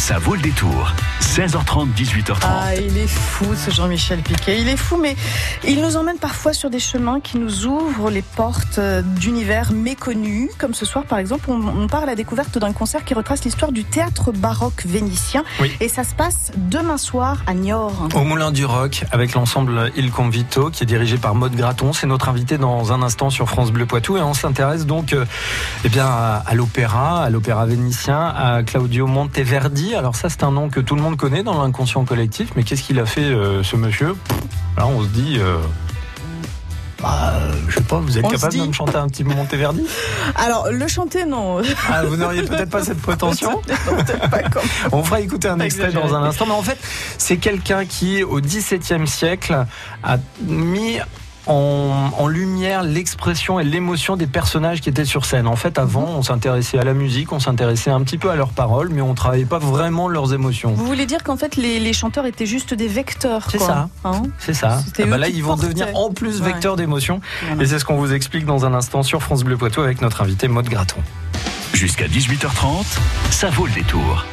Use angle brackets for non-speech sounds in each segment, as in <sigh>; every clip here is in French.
Ça vaut le détour. 16h30, 18h30. Ah, il est fou ce Jean-Michel Piquet. Il est fou, mais il nous emmène parfois sur des chemins qui nous ouvrent les portes euh, d'univers méconnus. Comme ce soir, par exemple, on, on part à la découverte d'un concert qui retrace l'histoire du théâtre baroque vénitien. Oui. Et ça se passe demain soir à Niort. Au Moulin du Rock, avec l'ensemble Il Convito, qui est dirigé par Maud Graton. C'est notre invité dans un instant sur France Bleu Poitou. Et on s'intéresse donc euh, eh bien, à l'opéra, à l'opéra vénitien, à Claudio Monteverdi. Alors ça, c'est un nom que tout le monde connaît dans l'inconscient collectif. Mais qu'est-ce qu'il a fait, euh, ce monsieur? Là, on se dit... euh, bah, je sais pas, vous êtes On capable de me chanter un petit Monteverdi <laughs> Alors, le chanter, non. ah, Vous n'auriez peut-être pas cette prétention? <laughs> Pas <laughs> On fera écouter un extrait dans un instant. Mais en fait, c'est quelqu'un qui, au XVIIe siècle, a mis en, en lumière l'expression et l'émotion des personnages qui étaient sur scène. En fait, avant, Mhm. on s'intéressait à la musique, on s'intéressait un petit peu à leurs paroles, mais on travaillait pas vraiment leurs émotions. Vous voulez dire qu'en fait, les, les chanteurs étaient juste des vecteurs C'est quoi. ça. Hein C'est ça. Ah bah là, ils vont portaient. devenir en plus Ouais. vecteurs d'émotions. Voilà. Et c'est ce qu'on vous explique dans un instant sur France Bleu Poitou avec notre invité Maud Graton. Jusqu'à 18h30, ça vaut le détour.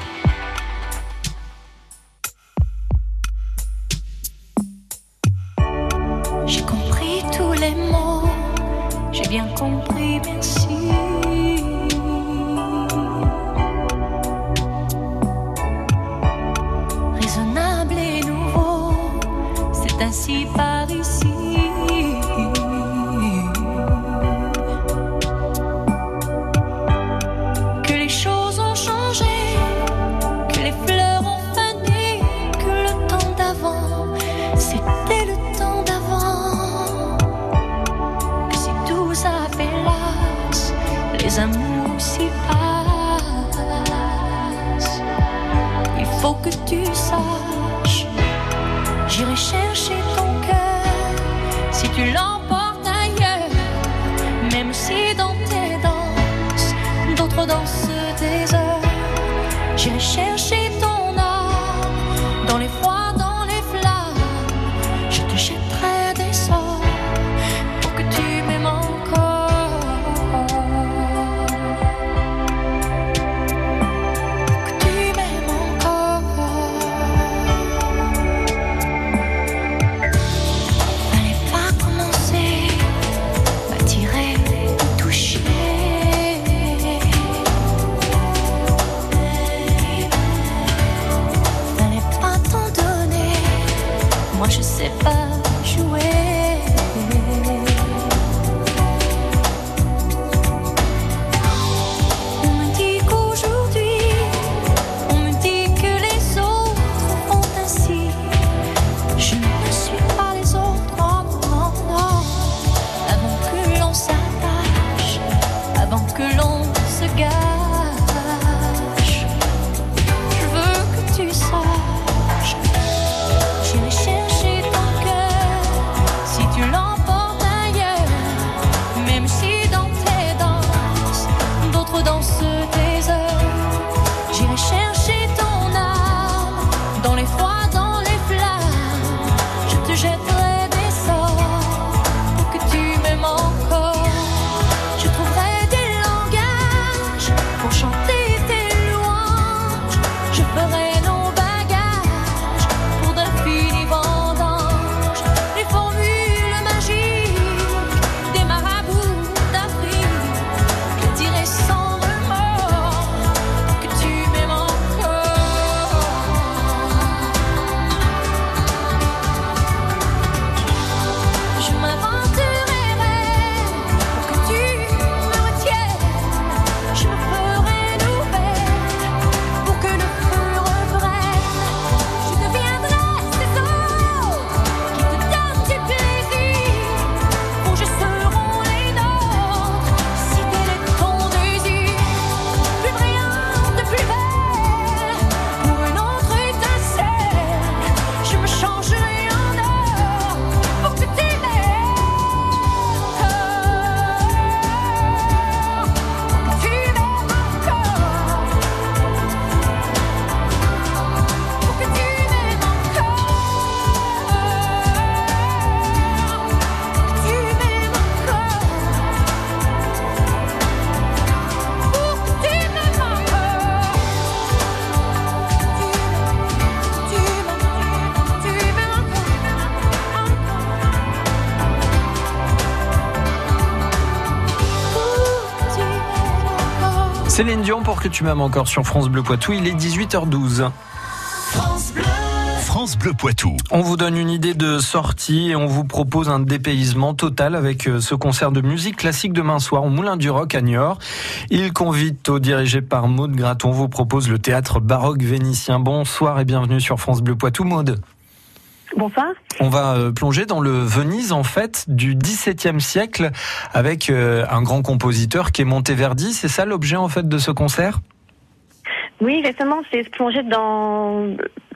只是。Je sais pas Céline Dion pour que tu m'aimes encore sur France Bleu Poitou, il est 18h12. France Bleu. France Bleu Poitou. On vous donne une idée de sortie et on vous propose un dépaysement total avec euh, ce concert de musique classique demain soir au Moulin du Roc à Niort. Il convite au dirigé par Maude Graton, vous propose le théâtre baroque vénitien. Bonsoir et bienvenue sur France Bleu Poitou, Maude. Bonsoir. On va euh, plonger dans le Venise en fait du XVIIe siècle avec euh, un grand compositeur qui est Monteverdi. C'est ça l'objet en fait de ce concert? Oui, exactement. C'est se plonger dans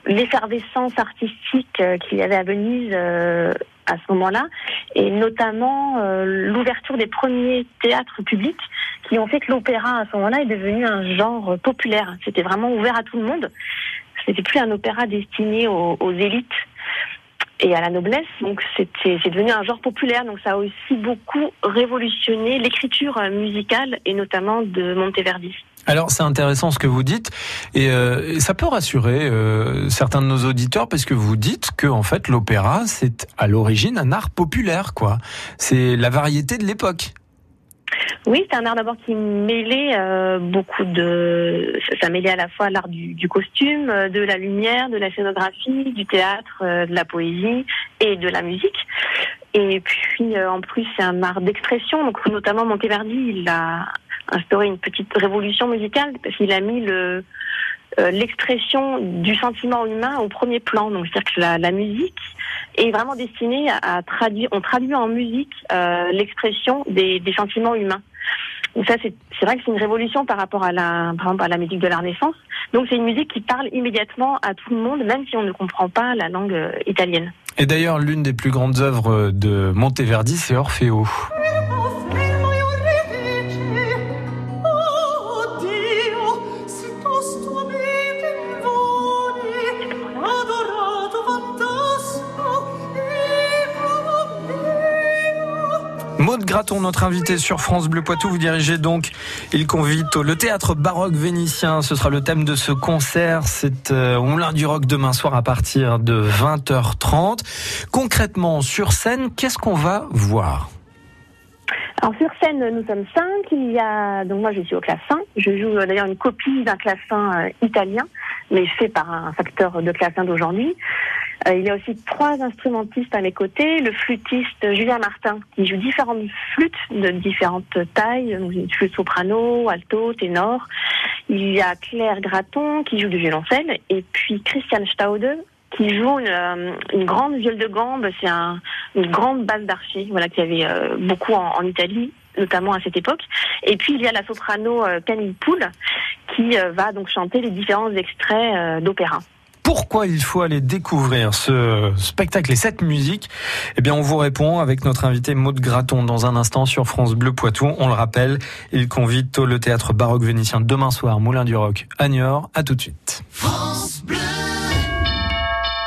l'effervescence artistique euh, qu'il y avait à Venise à ce moment-là, et notamment l'ouverture des premiers théâtres publics qui ont fait que l'opéra à ce moment-là est devenu un genre populaire. C'était vraiment ouvert à tout le monde. C'était plus un opéra destiné aux, aux élites et à la noblesse. Donc c'était c'est devenu un genre populaire. Donc ça a aussi beaucoup révolutionné l'écriture musicale et notamment de Monteverdi. Alors c'est intéressant ce que vous dites et, euh, ça peut rassurer euh, certains de nos auditeurs parce que vous dites que en fait l'opéra c'est à l'origine un art populaire quoi. C'est la variété de l'époque. Oui, c'est un art d'abord qui mêlait euh, beaucoup de. Ça mêlait à la fois l'art du, costume, euh, de la lumière, de la scénographie, du théâtre, euh, de la poésie et de la musique. Et puis en plus, c'est un art d'expression. Donc notamment Monteverdi, il a instauré une petite révolution musicale parce qu'il a mis le l'expression du sentiment humain au premier plan. Donc c'est-à-dire que la, la musique est vraiment destinée à, traduire, on traduit en musique euh, l'expression des, des sentiments humains. Donc ça, c'est vrai que c'est une révolution par rapport à la, par exemple, à la musique de la Renaissance. Donc c'est une musique qui parle immédiatement à tout le monde, même si on ne comprend pas la langue euh, italienne. Et d'ailleurs, l'une des plus grandes œuvres de Monteverdi, c'est Orfeo. Graton, notre invité sur France Bleu Poitou, vous dirigez donc Il convite le théâtre baroque vénitien. Ce sera le thème de ce concert. C'est euh, au Moulin du demain soir à partir de 20h30. Concrètement, sur scène, qu'est-ce qu'on va voir? Alors sur scène, nous sommes cinq. Il y a donc moi je suis au clavecin. Je joue euh, d'ailleurs une copie d'un clavecin euh, italien, mais fait par un facteur de clavecin d'aujourd'hui. Euh, il y a aussi trois instrumentistes à mes côtés. Le flûtiste Julien Martin, qui joue différentes flûtes de différentes tailles, donc une flûte soprano, alto, ténor. Il y a Claire Graton, qui joue du violoncelle, et puis Christian Staude, qui joue une, euh, une, grande viole de gambe. C'est un, une grande basse d'archi, voilà, qu'il y avait euh, beaucoup en, en, Italie, notamment à cette époque. Et puis il y a la soprano Camille Poul, qui va donc chanter les différents extraits d'opéra pourquoi il faut aller découvrir ce spectacle et cette musique Eh bien, on vous répond avec notre invité Maud Graton dans un instant sur France Bleu Poitou. On le rappelle, il convite le théâtre baroque vénitien demain soir, Moulin du Roc, à Niort. À tout de suite.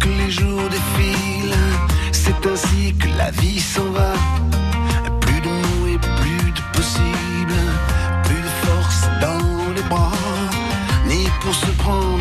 Que les jours défilent, c'est ainsi que la vie s'en va. Plus de mots et plus de possible, plus de force dans les bras, ni pour se prendre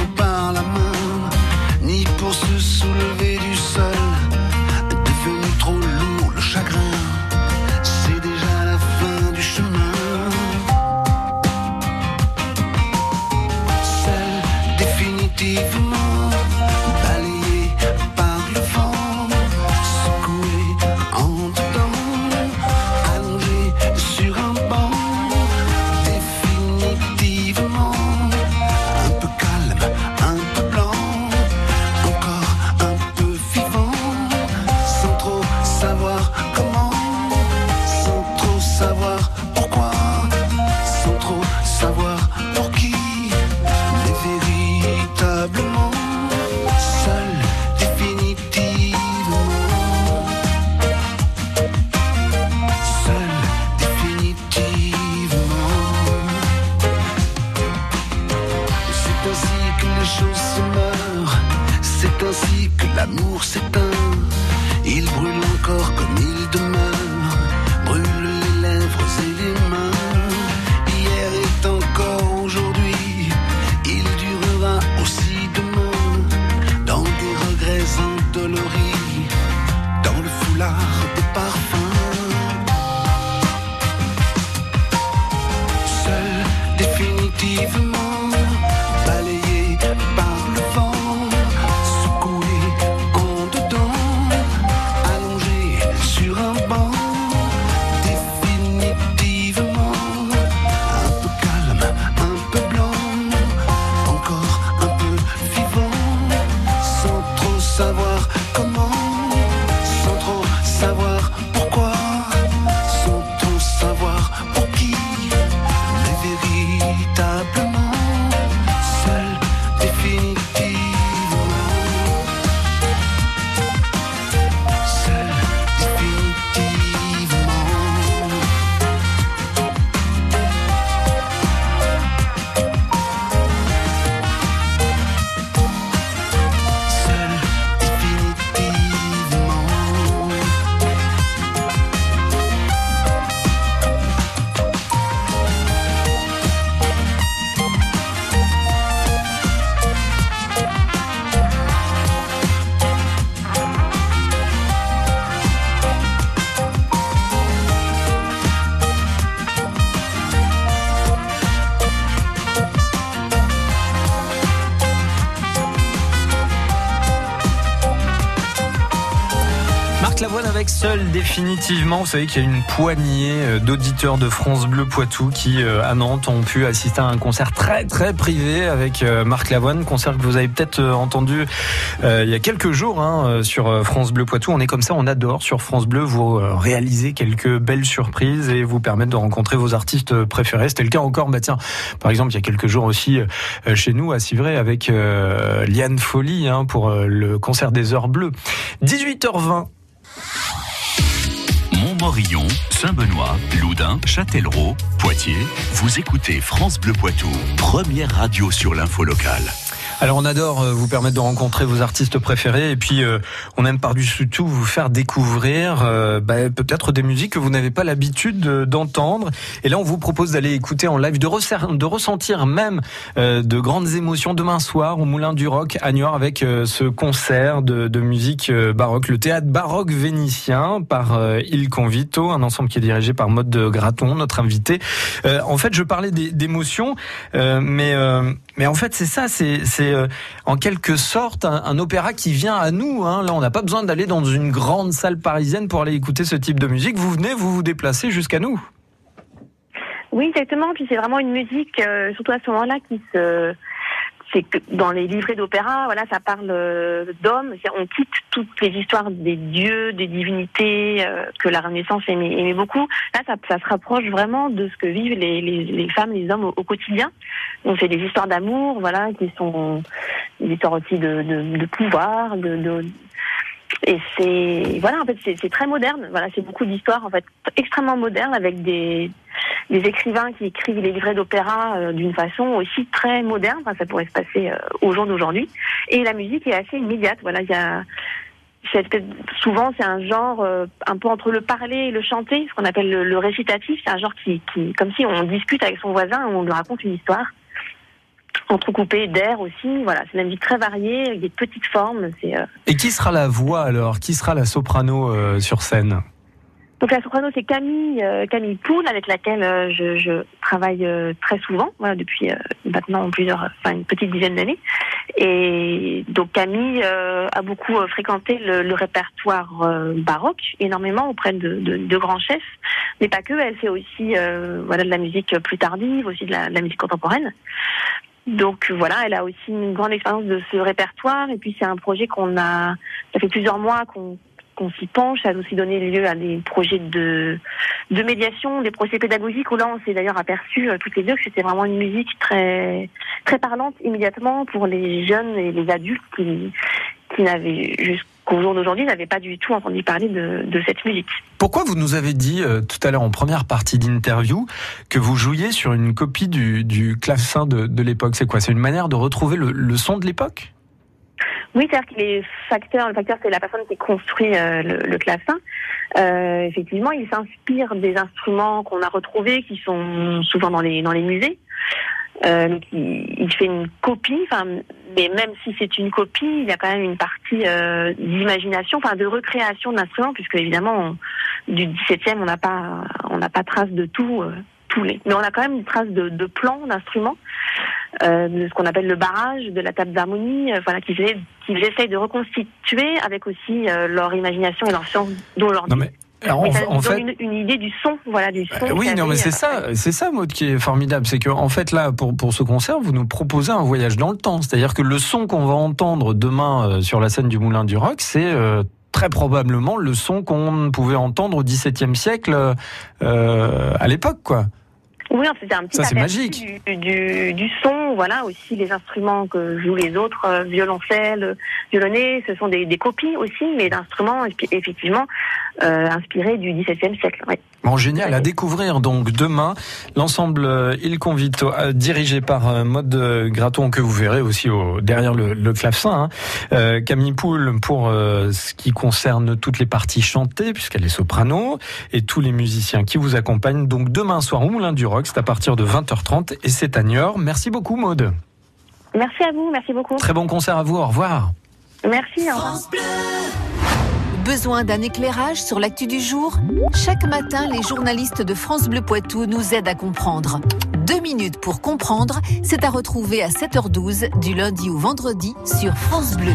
définitivement. Vous savez qu'il y a une poignée euh, d'auditeurs de France Bleu Poitou qui euh, à Nantes ont pu assister à un concert très très privé avec euh, Marc Lavoine, concert que vous avez peut-être entendu il y a quelques jours hein, sur France Bleu Poitou. On est comme ça, on adore sur France Bleu vous réaliser quelques belles surprises et vous permettre de rencontrer vos artistes préférés. C'était le cas encore, bah tiens, par exemple il y a quelques jours aussi chez nous à Civray avec Liane Folly hein, pour le concert des Heures Bleues. 18h20. Montmorillon, Saint-Benoît, Loudun, Châtellerault, Poitiers. Vous écoutez France Bleu Poitou, première radio sur l'info locale. Alors on adore euh, vous permettre de rencontrer vos artistes préférés et puis euh, on aime par-dessus tout vous faire découvrir euh, bah, peut-être des musiques que vous n'avez pas l'habitude de- d'entendre. Et là on vous propose d'aller écouter en live, de, de ressentir même euh, de grandes émotions demain soir au Moulin du Rock à Niort avec euh, ce concert de, de musique euh, baroque, le théâtre baroque vénitien par euh, Il Convito, un ensemble qui est dirigé par Maud de Graton, notre invité. Euh, en fait je parlais d'émotions, euh, mais euh, mais en fait c'est ça, c'est euh, en quelque sorte un, un opéra qui vient à nous. Hein. Là, on n'a pas besoin d'aller dans une grande salle parisienne pour aller écouter ce type de musique. Vous venez, vous vous déplacez jusqu'à nous. Oui, exactement. Puis c'est vraiment une musique, euh, surtout à ce moment-là, qui se c'est que dans les livrets d'opéra, voilà, ça parle euh, d'hommes. On quitte toutes les histoires des dieux, des divinités euh, que la Renaissance aimait, aimait beaucoup. Là, ça, ça se rapproche vraiment de ce que vivent les, les, les femmes, les hommes au, au quotidien. Donc c'est des histoires d'amour, voilà, qui sont des histoires aussi de, de, de pouvoir, de, de et c'est voilà en fait c'est très moderne. Voilà c'est beaucoup d'histoires en fait extrêmement modernes avec des des écrivains qui écrivent les livrets d'opéra euh, d'une façon aussi très moderne. Enfin, ça pourrait se passer euh, au jour d'aujourd'hui. Et la musique est assez immédiate. Voilà il y a souvent c'est un genre euh, un peu entre le parler et le chanter ce qu'on appelle le, le récitatif. C'est un genre qui, qui comme si on discute avec son voisin on lui raconte une histoire entrecoupé d'air aussi. Voilà c'est une musique très variée avec des petites formes c'est euh, Et qui sera la voix alors? Qui sera la soprano euh, sur scène? Donc la soprano c'est Camille euh, Camille Poul avec laquelle euh, je, je travaille euh, très souvent voilà depuis maintenant plusieurs enfin une petite dizaine d'années. Et donc Camille a beaucoup fréquenté le, le répertoire baroque énormément auprès de, de, de grands chefs. Mais pas que elle fait aussi voilà de la musique plus tardive aussi de la, de la musique contemporaine donc voilà, elle a aussi une grande expérience de ce répertoire et puis c'est un projet qu'on a, ça fait plusieurs mois qu'on s'y penche. Ça a aussi donné lieu à des projets de, médiation, des projets pédagogiques où là on s'est d'ailleurs aperçu euh, toutes les deux que c'était vraiment une musique très très parlante immédiatement pour les jeunes et les adultes qui, n'avaient qu'au jour d'aujourd'hui n'avaient pas du tout entendu parler de, de cette musique. Pourquoi vous nous avez dit euh, tout à l'heure en première partie d'interview que vous jouiez sur une copie du, du clavecin de, de l'époque? C'est quoi? C'est une manière de retrouver le, le son de l'époque? Oui, c'est-à-dire que les facteurs, le facteur c'est la personne qui construit euh, le, le clavecin. Euh, effectivement, il s'inspire des instruments qu'on a retrouvés, qui sont souvent dans les dans les musées. Euh, il, fait une copie, mais même si c'est une copie, il y a quand même une partie euh, d'imagination, enfin de recréation d'instruments, puisque évidemment on- du 17e on n'a pas on n'a pas trace de tout. euh, tous les. Mais on a quand même une trace de, de plans d'instruments, euh, de ce qu'on appelle le barrage, de la table d'harmonie, euh, voilà, qu'ils essayent de reconstituer avec aussi euh, leur imagination et leur science d'aujourd'hui. Non mais alors, Mais en, ça nous en donne fait, une, une idée du son, voilà, du son. Euh, oui, qu'il y non, mais c'est euh, ça, c'est ça, Maud, qui est formidable. C'est que, en fait, là, pour, pour ce concert, vous nous proposez un voyage dans le temps. C'est-à-dire que le son qu'on va entendre demain euh, sur la scène du Moulin du Rock, c'est euh, très probablement le son qu'on pouvait entendre au XVIIe siècle euh, à l'époque, quoi. Oui, c'était un petit Ça, c'est magique. Du, du, du son, voilà, aussi les instruments que jouent les autres, euh, violoncelle, violonnet, ce sont des, des copies aussi, mais d'instruments effectivement euh, inspirés du XVIIe siècle. ouais. Bon, génial à découvrir donc demain l'ensemble euh, Il Convito euh, dirigé par euh, Graton que vous verrez aussi au, derrière le, le clavecin. Hein. Camille Poul pour ce qui concerne toutes les parties chantées puisqu'elle est soprano et tous les musiciens qui vous accompagnent donc demain soir au Moulin du Rock c'est à partir de 20h30 et c'est à Niort. Merci beaucoup Maud. Merci à vous, merci beaucoup. Très bon concert à vous. Au revoir. Merci. Au revoir. Besoin d'un éclairage sur l'actu du jour? Chaque matin, les journalistes de France Bleu Poitou nous aident à comprendre. Deux minutes pour comprendre, c'est à retrouver à 7h12 du lundi au vendredi sur France Bleu.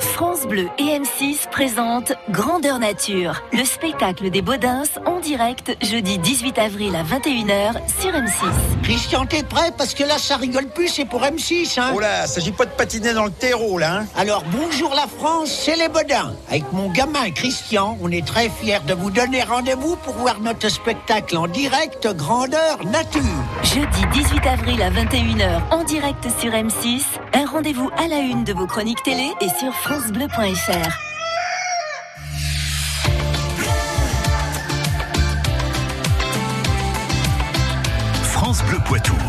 France Bleu et M6 présentent Grandeur Nature, le spectacle des Baudins en direct jeudi 18 avril à 21h sur M6. Christian, t'es prêt? Parce que là, ça rigole plus, c'est pour M6, hein Oh là, s'agit pas de patiner dans le terreau là. Hein Alors, bonjour la France, c'est les Bodins. Avec mon gamin Christian, on est très fiers de vous donner rendez-vous pour voir notre spectacle en direct Grandeur Nature. Jeudi 18 avril à 21h en direct sur M6, un rendez-vous à la une de vos chroniques télé et sur francebleu.fr.